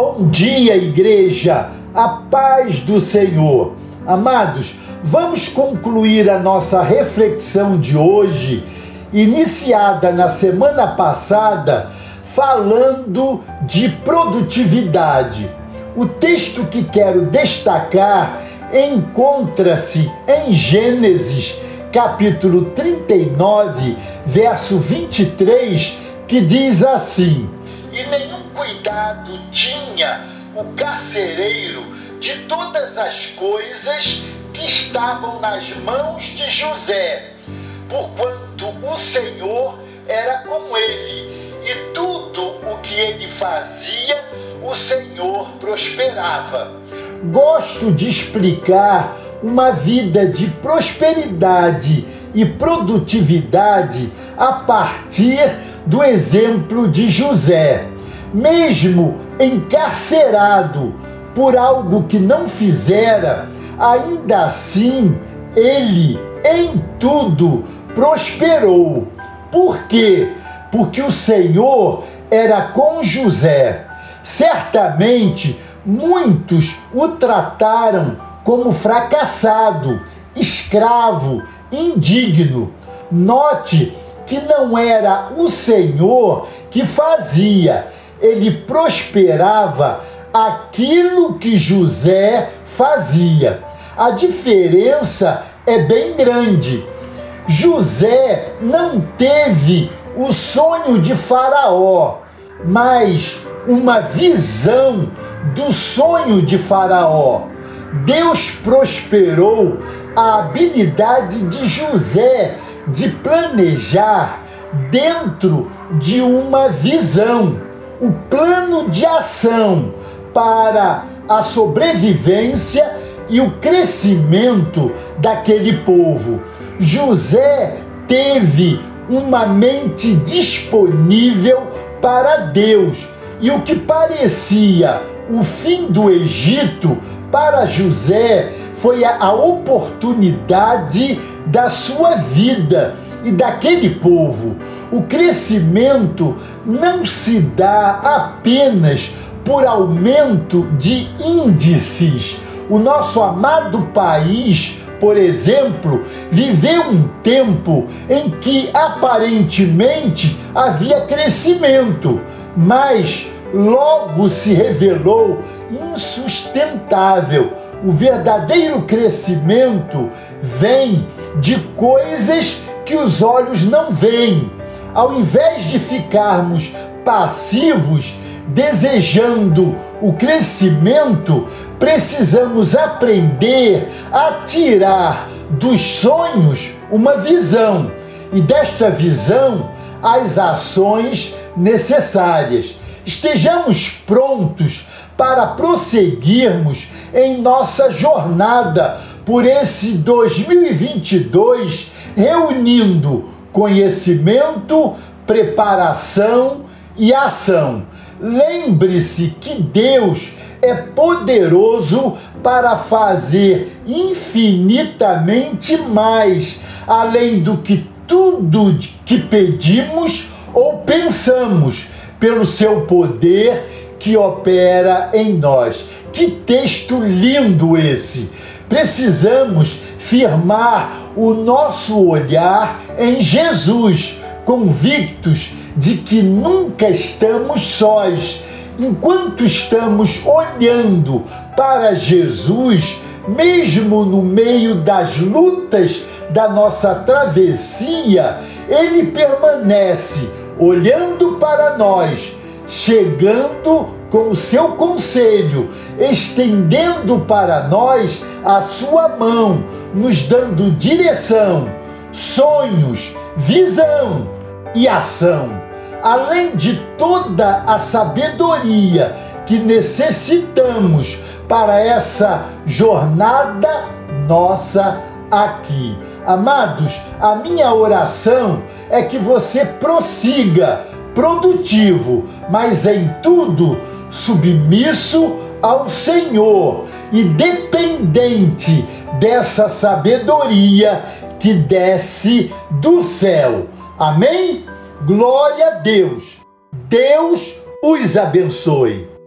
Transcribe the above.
Bom dia, igreja, a paz do Senhor. Amados, vamos concluir a nossa reflexão de hoje, iniciada na semana passada, falando de produtividade. O texto que quero destacar encontra-se em Gênesis, capítulo 39, verso 23, que diz assim: E nenhum cuidado tinha o carcereiro de todas as coisas que estavam nas mãos de José, porquanto o Senhor era com ele, e tudo o que ele fazia, o Senhor prosperava. Gosto de explicar uma vida de prosperidade e produtividade a partir do exemplo de José. Mesmo encarcerado por algo que não fizera, ainda assim ele em tudo prosperou. Por quê? Porque o Senhor era com José. Certamente muitos o trataram como fracassado, escravo, indigno. Note que não era o Senhor que fazia, ele prosperava aquilo que José fazia. A diferença é bem grande. José não teve o sonho de Faraó, mas uma visão do sonho de Faraó. Deus prosperou a habilidade de José de planejar dentro de uma visão, o plano de ação para a sobrevivência e o crescimento daquele povo. José teve uma mente disponível para Deus e o que parecia o fim do Egito para José foi a oportunidade da sua vida e daquele povo. O crescimento não se dá apenas por aumento de índices. O nosso amado país, por exemplo, viveu um tempo em que aparentemente havia crescimento, mas logo se revelou insustentável. O verdadeiro crescimento vem de coisas que os olhos não veem. Ao invés de ficarmos passivos, desejando o crescimento, precisamos aprender a tirar dos sonhos uma visão e desta visão as ações necessárias. Estejamos prontos para prosseguirmos em nossa jornada por esse 2022, reunindo conhecimento, preparação e ação. Lembre-se que Deus é poderoso para fazer infinitamente mais, além do que tudo que pedimos ou pensamos, pelo seu poder que opera em nós. Que texto lindo esse! Precisamos firmar o nosso olhar em Jesus, convictos de que nunca estamos sós. Enquanto estamos olhando para Jesus, mesmo no meio das lutas da nossa travessia, ele permanece olhando para nós, chegando com o seu conselho, estendendo para nós a sua mão, nos dando direção, sonhos, visão e ação. Além de toda a sabedoria que necessitamos para essa jornada nossa aqui. Amados, a minha oração é que você prossiga produtivo, mas em tudo submisso ao Senhor e dependente dessa sabedoria que desce do céu. Amém? Glória a Deus. Deus os abençoe.